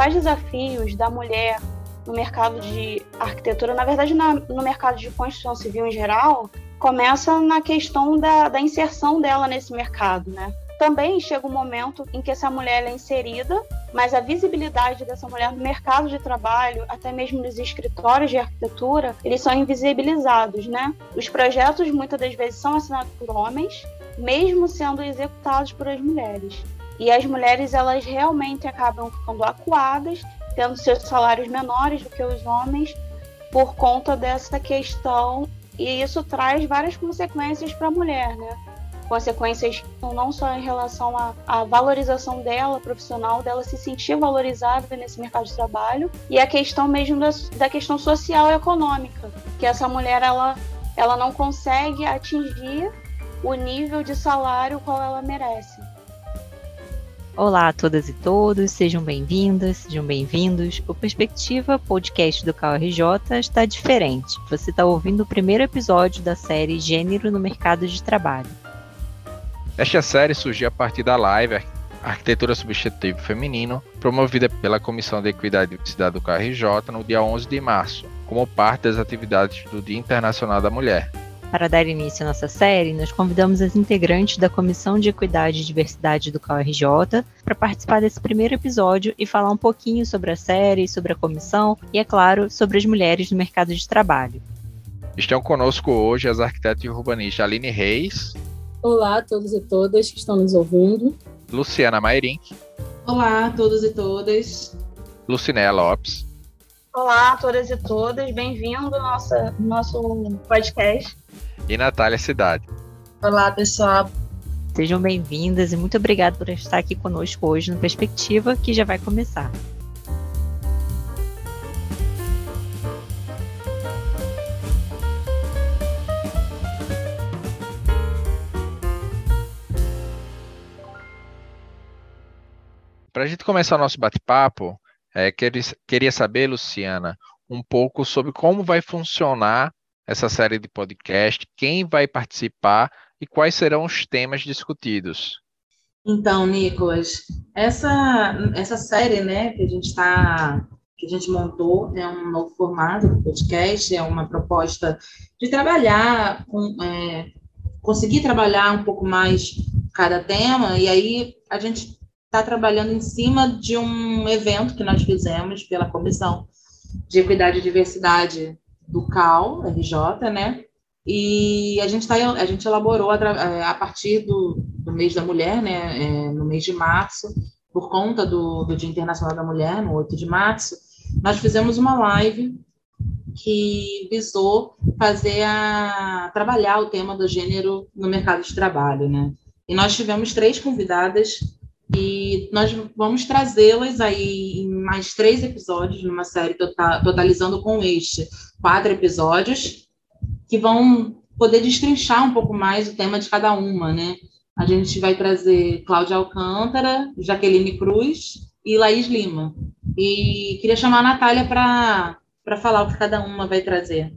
principais desafios da mulher no mercado de arquitetura, na verdade, na, no mercado de construção civil em geral, começa na questão da, da inserção dela nesse mercado, né? Também chega um momento em que essa mulher é inserida, mas a visibilidade dessa mulher no mercado de trabalho, até mesmo nos escritórios de arquitetura, eles são invisibilizados, né? Os projetos muitas das vezes são assinados por homens, mesmo sendo executados por as mulheres. E as mulheres, elas realmente acabam ficando acuadas, tendo seus salários menores do que os homens, por conta dessa questão. E isso traz várias consequências para a mulher, né? consequências não só em relação à, à, valorização dela, profissional, dela se sentir valorizada nesse mercado de trabalho, e a questão mesmo da, da questão social e econômica, que essa mulher ela, ela não consegue atingir o nível de salário qual ela merece. Olá a todas e todos, sejam bem-vindas, sejam bem-vindos. O Perspectiva Podcast do KRJ está diferente. Você está ouvindo o primeiro episódio da série Gênero no Mercado de Trabalho. Esta série surgiu a partir da live Arquitetura Substitutiva Feminino, promovida pela Comissão de Equidade e Diversidade do KRJ no dia 11 de março, como parte das atividades do Dia Internacional da Mulher. Para dar início à nossa série, nós convidamos as integrantes da Comissão de Equidade e Diversidade do KRJ para participar desse primeiro episódio e falar um pouquinho sobre a série, sobre a comissão e, é claro, sobre as mulheres no mercado de trabalho. Estão conosco hoje as arquitetas e urbanistas Aline Reis, Olá a todos e todas que estão nos ouvindo. Luciana Mairink. Olá a todos e todas. Lucinéia Lopes. Olá a todas e todas, bem-vindo ao nosso, nosso podcast. E Natália Cidade. Olá, pessoal. Sejam bem-vindas e muito obrigada por estar aqui conosco hoje no Perspectiva, que já vai começar. Para a gente começar o nosso bate-papo, é, queria saber, Luciana, um pouco sobre como vai funcionar essa série de podcast, quem vai participar e quais serão os temas discutidos. Então, Nicolas, essa, essa série né, que a gente está que a gente montou é um novo formato do podcast, é uma proposta de trabalhar, com, é, conseguir trabalhar um pouco mais cada tema, e aí a gente está trabalhando em cima de um evento que nós fizemos pela Comissão de Equidade e Diversidade do CAL, RJ, né? E a gente, tá, a gente elaborou a, é, a partir do, do, mês da mulher, né? É, no mês de março, por conta do, do Dia Internacional da Mulher, no 8 de março, nós fizemos uma live que visou fazer a trabalhar o tema do gênero no mercado de trabalho, né? E nós tivemos três convidadas e nós vamos trazê-las aí mais três episódios, numa série tota-, totalizando com este quatro episódios, que vão poder destrinchar um pouco mais o tema de cada uma, né? A gente vai trazer Cláudia Alcântara, Jaqueline Cruz e Laís Lima. E queria chamar a Natália para falar o que cada uma vai trazer.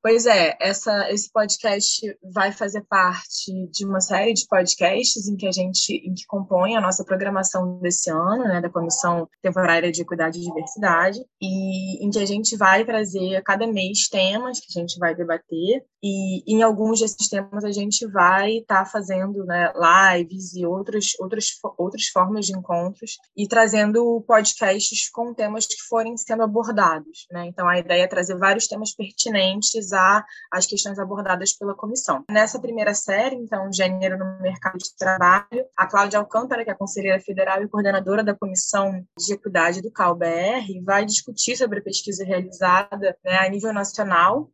Pois é, essa, esse podcast vai fazer parte de uma série de podcasts em que a gente em que compõe a nossa programação desse ano, né, da Comissão Temporária de Equidade e Diversidade, e em que a gente vai trazer a cada mês temas que a gente vai debater, e em alguns desses temas a gente vai estar tá fazendo né, lives e outros, outros, outras formas de encontros, e trazendo podcasts com temas que forem sendo abordados. Né? Então a ideia é trazer vários temas pertinentes analisar as questões abordadas pela comissão. Nessa primeira série, então, Gênero no Mercado de Trabalho, a Cláudia Alcântara, que é conselheira federal e coordenadora da Comissão de Equidade do CalBR, vai discutir sobre a pesquisa realizada né, a nível nacional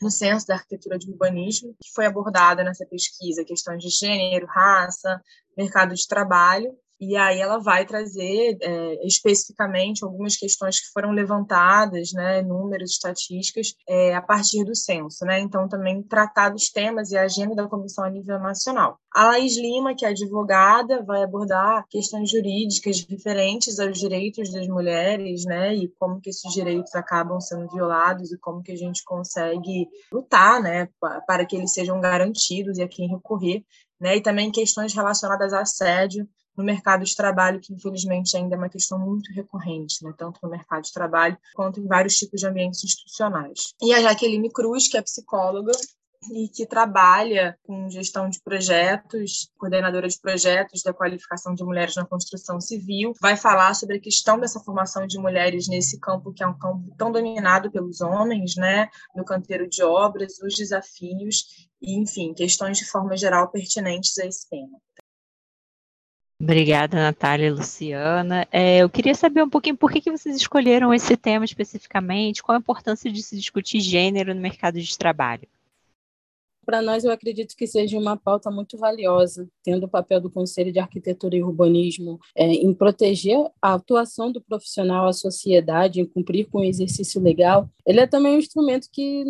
no Censo da Arquitetura de Urbanismo, que foi abordada nessa pesquisa questões de gênero, raça, mercado de trabalho, e aí ela vai trazer é, especificamente algumas questões que foram levantadas, né, números, estatísticas, é, a partir do censo, né? Então também tratar dos temas e a agenda da comissão a nível nacional. A Laís Lima, que é advogada, vai abordar questões jurídicas referentes aos direitos das mulheres, né, e como que esses direitos acabam sendo violados e como que a gente consegue lutar, né, para que eles sejam garantidos e a quem recorrer, né, e também questões relacionadas a assédio no mercado de trabalho, que infelizmente ainda é uma questão muito recorrente, né? tanto no mercado de trabalho quanto em vários tipos de ambientes institucionais. E a Jaqueline Cruz, que é psicóloga, e que trabalha com gestão de projetos, coordenadora de projetos da qualificação de mulheres na construção civil, vai falar sobre a questão dessa formação de mulheres nesse campo que é um campo tão dominado pelos homens, né, no canteiro de obras, os desafios e, enfim, questões de forma geral pertinentes a esse tema. Obrigada, Natália e Luciana. É, eu queria saber um pouquinho por que, que vocês escolheram esse tema especificamente, qual a importância de se discutir gênero no mercado de trabalho para nós, eu acredito que seja uma pauta muito valiosa, tendo o papel do Conselho de Arquitetura e Urbanismo é, em proteger a atuação do profissional à sociedade, em cumprir com o exercício legal. Ele é também um instrumento que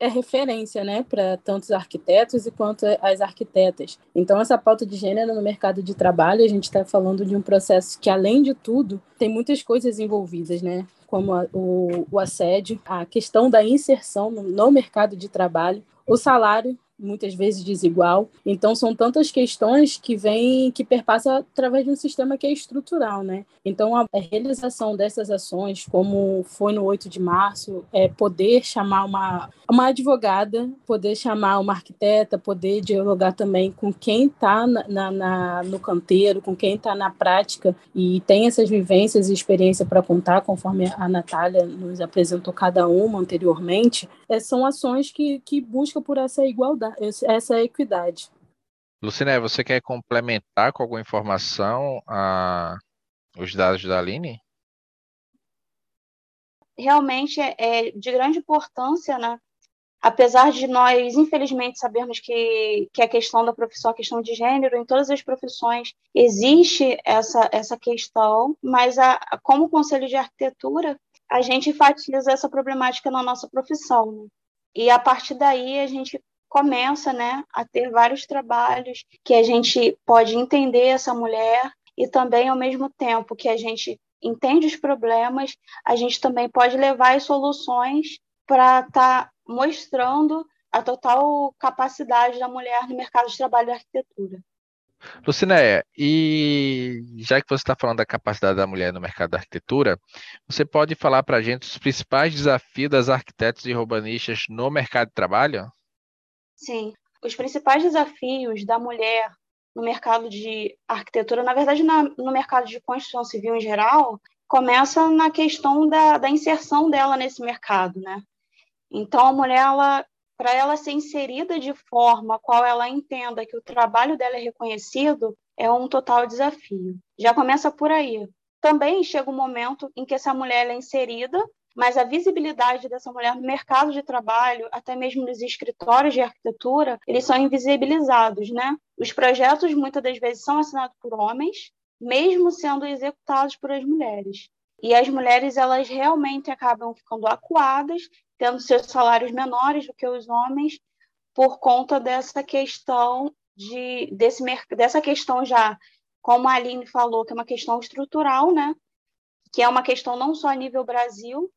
é referência né, para tantos arquitetos e quanto as arquitetas. Então, essa pauta de gênero no mercado de trabalho, a gente está falando de um processo que, além de tudo, tem muitas coisas envolvidas, né? como a, o, o assédio, a questão da inserção no, no mercado de trabalho, o salário muitas vezes desigual. Então são tantas questões que vêm que perpassam através de um sistema que é estrutural, né? Então a realização dessas ações, como foi no 8 de março, é poder chamar uma uma advogada, poder chamar uma arquiteta, poder dialogar também com quem está na, na, na, no canteiro, com quem está na prática e tem essas vivências e experiência para contar, conforme a Natália nos apresentou cada uma anteriormente, é, são ações que, que buscam por essa igualdade essa é equidade. Luciné, você quer complementar com alguma informação a, os dados da Aline? Realmente é, é de grande importância, né? Apesar de nós, infelizmente, sabermos que, que a questão da profissão, a questão de gênero, em todas as profissões existe essa, essa questão, mas a, como Conselho de Arquitetura, a gente enfatiza essa problemática na nossa profissão. Né? E a partir daí a gente começa né, a ter vários trabalhos que a gente pode entender essa mulher e também, ao mesmo tempo que a gente entende os problemas, a gente também pode levar as soluções para estar tá mostrando a total capacidade da mulher no mercado de trabalho da arquitetura. Lucinéia, e já que você está falando da capacidade da mulher no mercado da arquitetura, você pode falar para a gente os principais desafios das arquitetas e urbanistas no mercado de trabalho? Sim, os principais desafios da mulher no mercado de arquitetura, na verdade, na, no mercado de construção civil em geral, começa na questão da, da inserção dela nesse mercado, né? Então, a mulher, para ela ser inserida de forma qual ela entenda que o trabalho dela é reconhecido, é um total desafio. Já começa por aí. Também chega um momento em que essa mulher é inserida mas a visibilidade dessa mulher no mercado de trabalho, até mesmo nos escritórios de arquitetura, eles são invisibilizados, né? Os projetos muitas das vezes são assinados por homens, mesmo sendo executados por as mulheres. E as mulheres elas realmente acabam ficando acuadas, tendo seus salários menores do que os homens, por conta dessa questão de desse dessa questão já, como a Aline falou, que é uma questão estrutural, né? Que é uma questão não só a nível Brasil,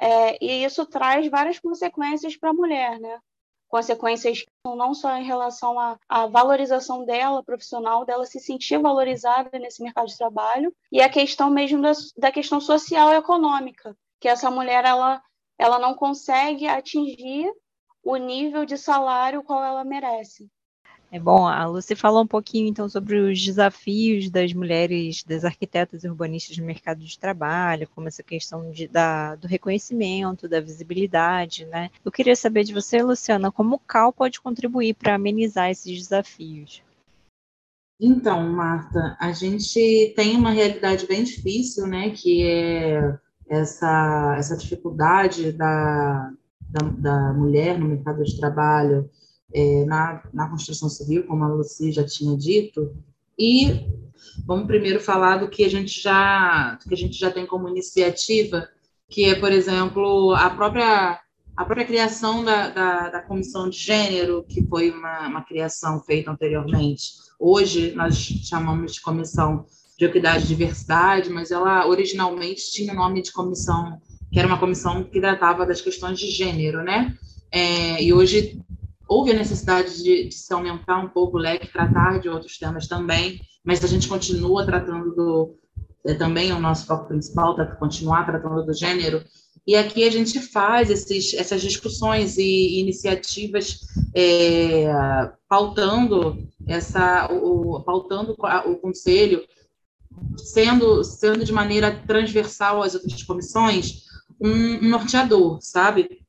é, e isso traz várias consequências para a mulher, né? Consequências não só em relação à, à, valorização dela, profissional, dela se sentir valorizada nesse mercado de trabalho, e a questão mesmo da, da questão social e econômica, que essa mulher ela, ela não consegue atingir o nível de salário qual ela merece. É bom, a Lucy falou um pouquinho então sobre os desafios das mulheres, das arquitetas e urbanistas no mercado de trabalho, como essa questão de, da, do reconhecimento, da visibilidade, né? Eu queria saber de você, Luciana, como o CAL pode contribuir para amenizar esses desafios? Então, Marta, a gente tem uma realidade bem difícil, né, que é essa, essa dificuldade da, da, da mulher no mercado de trabalho, é, na, na construção civil, como a Lucy já tinha dito, e vamos primeiro falar do que a gente já, que a gente já tem como iniciativa, que é, por exemplo, a própria, a própria criação da, da, da comissão de gênero, que foi uma, uma criação feita anteriormente. Hoje nós chamamos de comissão de equidade e diversidade, mas ela originalmente tinha o nome de comissão, que era uma comissão que tratava das questões de gênero, né? É, e hoje houve a necessidade de, de, se aumentar um pouco o leque, tratar de outros temas também, mas a gente continua tratando do, é, também o nosso foco principal, tá, continuar tratando do gênero, e aqui a gente faz esses, essas discussões e iniciativas é, pautando essa, o, pautando o conselho, sendo, sendo de maneira transversal às outras comissões, um, um norteador, sabe?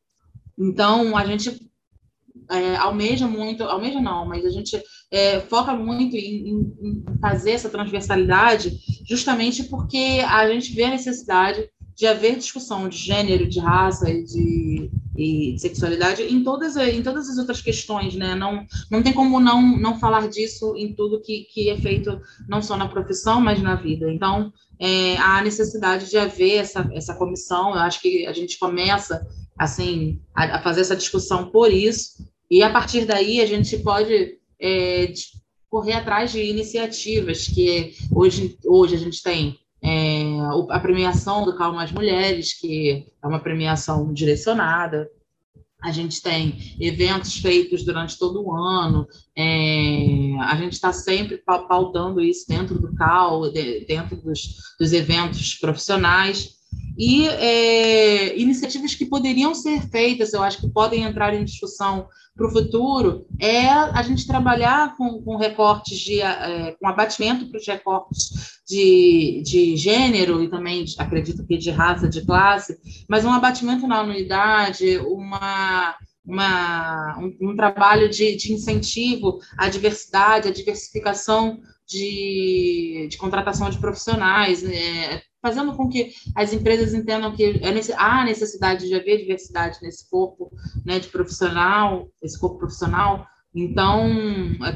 Então, a gente é, almeja muito, almeja não, mas a gente é, foca muito em, em, fazer essa transversalidade, justamente porque a gente vê a necessidade de haver discussão de gênero, de raça e de, e de sexualidade em todas, em todas as outras questões, né? Não, não tem como não, não falar disso em tudo que, que é feito, não só na profissão, mas na vida. Então, é, há necessidade de haver essa, essa comissão, eu acho que a gente começa, assim, a, a fazer essa discussão por isso, e a partir daí a gente pode é, correr atrás de iniciativas que hoje, hoje a gente tem é, a premiação do Calma as Mulheres, que é uma premiação direcionada. A gente tem eventos feitos durante todo o ano, é, a gente está sempre pautando isso dentro do CAL, dentro dos, dos eventos profissionais. E é, iniciativas que poderiam ser feitas, eu acho que podem entrar em discussão para o futuro é a gente trabalhar com, com recortes de é, com abatimento para os recortes de, de gênero e também acredito que de raça, de classe, mas um abatimento na anuidade, uma uma, um, um trabalho de, de incentivo à diversidade, à diversificação de, de contratação de profissionais, né? Fazendo com que as empresas entendam que é há necessidade de haver diversidade nesse corpo né, de profissional, esse corpo profissional. Então, é,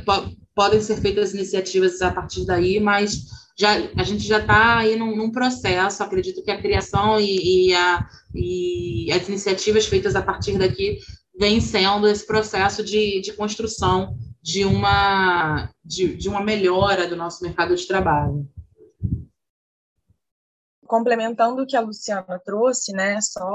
podem ser feitas iniciativas a partir daí, mas já, a gente já está aí num, num, processo. Acredito que a criação e, e, a, e, as iniciativas feitas a partir daqui vêm sendo esse processo de, de construção de uma, de, de uma melhora do nosso mercado de trabalho complementando o que a Luciana trouxe, né, só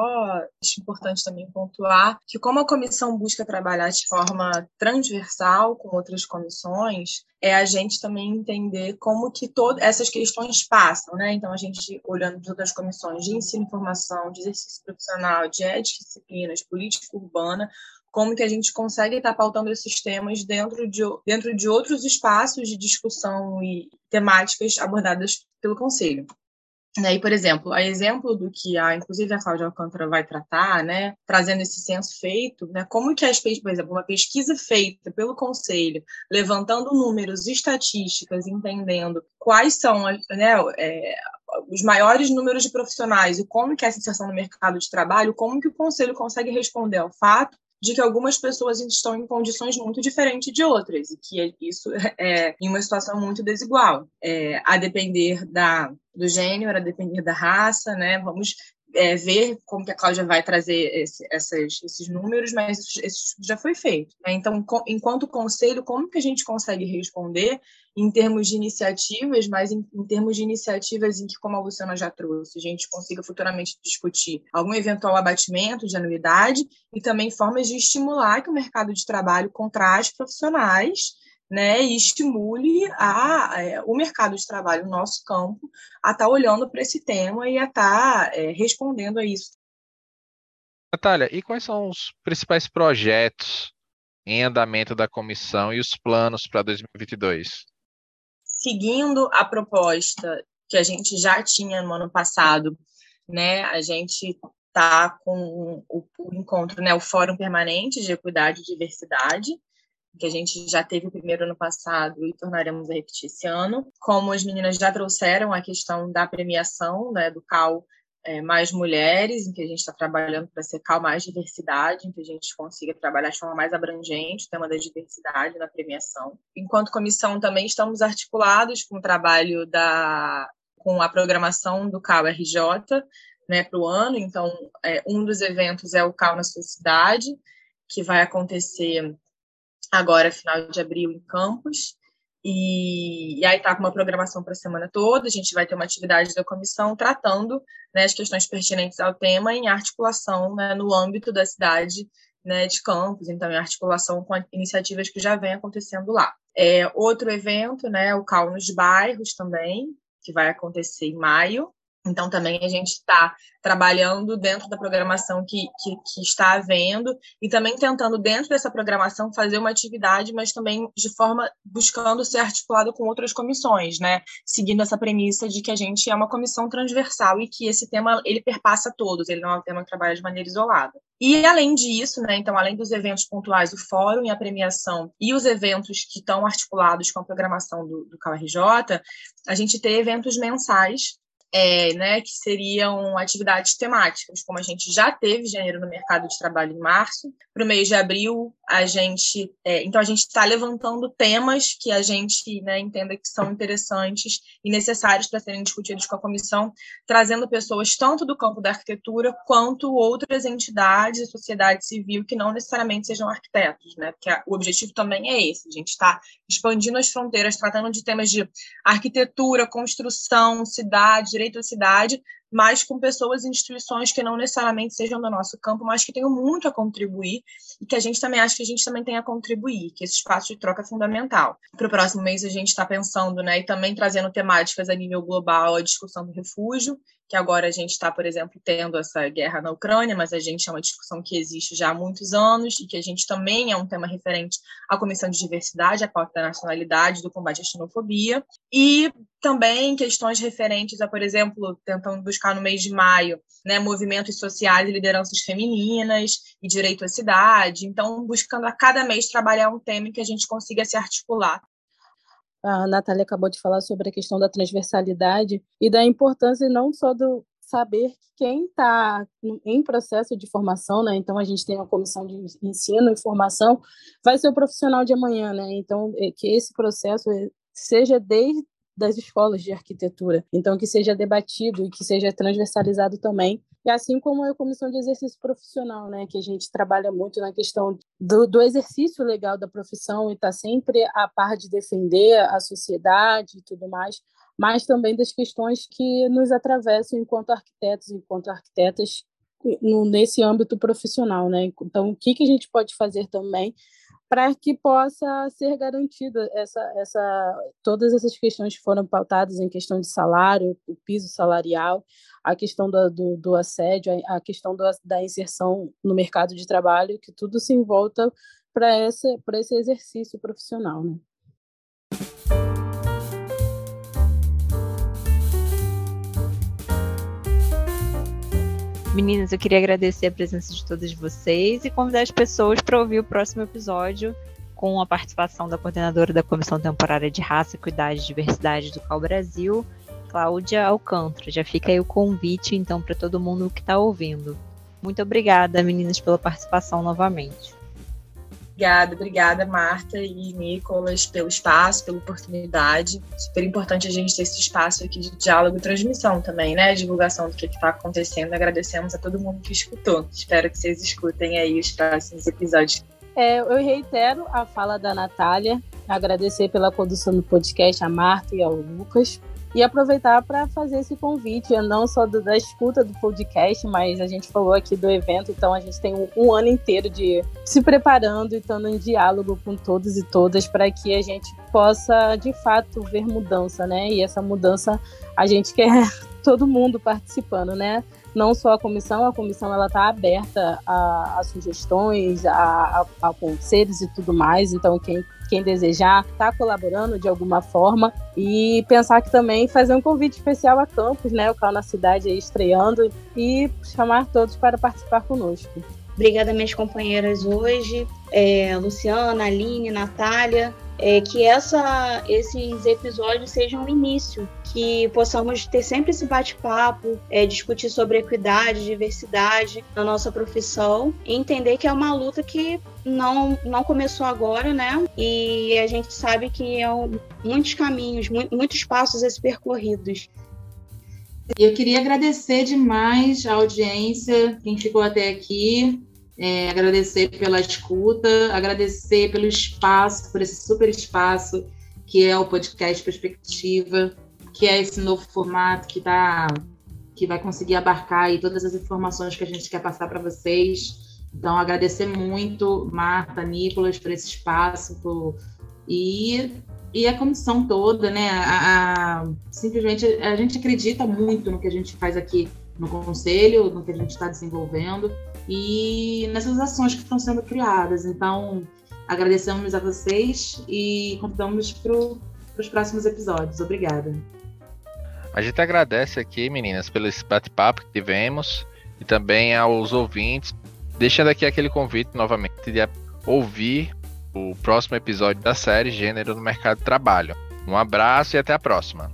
acho importante também pontuar que como a comissão busca trabalhar de forma transversal com outras comissões, é a gente também entender como que todas essas questões passam, né? Então a gente olhando para outras comissões de ensino e formação, de exercício profissional, de ética disciplinas, política urbana, como que a gente consegue estar pautando esses temas dentro de, dentro de outros espaços de discussão e temáticas abordadas pelo Conselho. Né? E, por exemplo, a exemplo do que a, inclusive a Cláudia Alcântara vai tratar, né, trazendo esse censo feito, né, como que as, por exemplo, uma pesquisa feita pelo Conselho, levantando números, estatísticas, entendendo quais são né, é, os maiores números de profissionais e como que é essa inserção no mercado de trabalho, como que o Conselho consegue responder ao fato de que algumas pessoas estão em condições muito diferentes de outras e que isso é em uma situação muito desigual, é, a depender da do gênero, a depender da raça, né? Vamos é, ver como que a Cláudia vai trazer esse, essas, esses números, mas isso, já foi feito. Né? Então, enquanto conselho, como que a gente consegue responder em termos de iniciativas, mas em, em, termos de iniciativas em que, como a Luciana já trouxe, a gente consiga futuramente discutir algum eventual abatimento de anuidade e também formas de estimular que o mercado de trabalho contrate profissionais né, e estimule a, é, o mercado de trabalho, o nosso campo, a estar tá olhando para esse tema e a estar tá, é, respondendo a isso. Natália, e quais são os principais projetos em andamento da comissão e os planos para 2022? Seguindo a proposta que a gente já tinha no ano passado, né, a gente está com o, o encontro, né, o Fórum Permanente de Equidade e Diversidade, que a gente já teve o primeiro ano passado e tornaremos a repetir esse ano. Como as meninas já trouxeram a questão da premiação né, do CAL é, Mais Mulheres, em que a gente está trabalhando para ser CAL Mais Diversidade, em que a gente consiga trabalhar de forma mais abrangente o tema da diversidade na premiação. Enquanto comissão, também estamos articulados com o trabalho da com a programação do CAL RJ né, para o ano. Então, é, um dos eventos é o CAL na sua cidade, que vai acontecer agora final de abril em Campos. E, e aí está com uma programação para a semana toda. A gente vai ter uma atividade da comissão tratando né, as questões pertinentes ao tema em articulação né, no âmbito da cidade né, de Campos, então em articulação com iniciativas que já vêm acontecendo lá. É, outro evento, né, o Cal nos Bairros também, que vai acontecer em maio. Então, também a gente está trabalhando dentro da programação que, que, que, está havendo e também tentando, dentro dessa programação, fazer uma atividade, mas também de forma buscando ser articulado com outras comissões, né? Seguindo essa premissa de que a gente é uma comissão transversal e que esse tema ele perpassa todos, ele não é um tema que trabalha de maneira isolada. E além disso, né, então, além dos eventos pontuais, o fórum e a premiação e os eventos que estão articulados com a programação do, do KRJ, a gente tem eventos mensais é, né, que seriam atividades temáticas, como a gente já teve janeiro no mercado de trabalho em março. Para o mês de abril, a gente. É, então, a gente está levantando temas que a gente né, entenda que são interessantes e necessários para serem discutidos com a comissão, trazendo pessoas tanto do campo da arquitetura quanto outras entidades e sociedade civil que não necessariamente sejam arquitetos, né? Porque o objetivo também é esse: a gente está expandindo as fronteiras, tratando de temas de arquitetura, construção, cidade, direito à cidade, mas com pessoas e instituições que não necessariamente sejam do nosso campo, mas que tenham muito a contribuir e que a gente também acha que a gente também tem a contribuir, que esse espaço de troca é fundamental. Para o próximo mês a gente está pensando, né, e também trazendo temáticas a nível global, a discussão do refúgio, que agora a gente está, por exemplo, tendo essa guerra na Ucrânia, mas a gente é uma discussão que existe já há muitos anos e que a gente também é um tema referente à Comissão de Diversidade, à pauta da nacionalidade, do combate à xenofobia, e também questões referentes a, por exemplo, tentando buscar no mês de maio, né, movimentos sociais e lideranças femininas e direito à cidade, então buscando a cada mês trabalhar um tema em que a gente consiga se articular a Natália acabou de falar sobre a questão da transversalidade e da importância não só do saber quem está em processo de formação, né? Então a gente tem uma comissão de ensino e formação, vai ser o profissional de amanhã, né? Então é que esse processo seja desde das escolas de arquitetura. Então, que seja debatido e que seja transversalizado também. E assim como a comissão de exercício profissional, né, que a gente trabalha muito na questão do, do exercício legal da profissão e está sempre a par de defender a sociedade e tudo mais, mas também das questões que nos atravessam enquanto arquitetos, enquanto arquitetas nesse âmbito profissional, né? Então, o que, que a gente pode fazer também para que possa ser garantida essa, essa, todas essas questões que foram pautadas em questão de salário, o piso salarial, a questão do, do, do assédio, a, questão do, da inserção no mercado de trabalho, que tudo se envolta para esse, exercício profissional. Né? Meninas, eu queria agradecer a presença de todas vocês e convidar as pessoas para ouvir o próximo episódio com a participação da coordenadora da Comissão Temporária de Raça, Equidade e Diversidade do Cal Brasil, Cláudia Alcântara. Já fica aí o convite, então, para todo mundo que está ouvindo. Muito obrigada, meninas, pela participação novamente. Obrigada, obrigada, Marta e Nicolas, pelo espaço, pela oportunidade. Super importante a gente ter esse espaço aqui de diálogo e transmissão também, né? Divulgação do que está acontecendo. Agradecemos a todo mundo que escutou. Espero que vocês escutem aí os próximos episódios. É, eu reitero a fala da Natália, agradecer pela condução do podcast a Marta e ao Lucas e aproveitar para fazer esse convite, não só do, da escuta do podcast, mas a gente falou aqui do evento, então a gente tem um, um ano inteiro de se preparando e estando em diálogo com todos e todas para que a gente possa de fato ver mudança, né? E essa mudança a gente quer todo mundo participando, né? não só a comissão, a comissão ela está aberta a, a sugestões, a, a, a, conselhos e tudo mais. Então, quem quem desejar está colaborando de alguma forma e pensar que também fazer um convite especial a Campos, né, o Cal na cidade aí estreando e chamar todos para participar conosco. Obrigada minhas companheiras hoje, é, Luciana, Aline, Natália, é, que essa, esses episódios sejam um início, que possamos ter sempre esse bate-papo, é, discutir sobre equidade, diversidade na nossa profissão e entender que é uma luta que não, não começou agora, né? E a gente sabe que é um, muitos caminhos, muitos passos a ser percorridos. Eu queria agradecer demais a audiência, quem ficou até aqui, é, agradecer pela escuta, agradecer pelo espaço, por esse super espaço que é o podcast Perspectiva, que é esse novo formato que tá, que vai conseguir abarcar aí todas as informações que a gente quer passar para vocês. Então, agradecer muito, Marta, Nicolas, por esse espaço, por, E, e a comissão toda, né? A, a, simplesmente a gente acredita muito no que a gente faz aqui no conselho, no que a gente está desenvolvendo e nessas ações que estão sendo criadas. Então, agradecemos a vocês e convidamos para os próximos episódios. Obrigada. A gente agradece aqui, meninas, pelo bate-papo que tivemos e também aos ouvintes, deixando aqui aquele convite novamente de ouvir o próximo episódio da série Gênero no Mercado de Trabalho. Um abraço e até a próxima.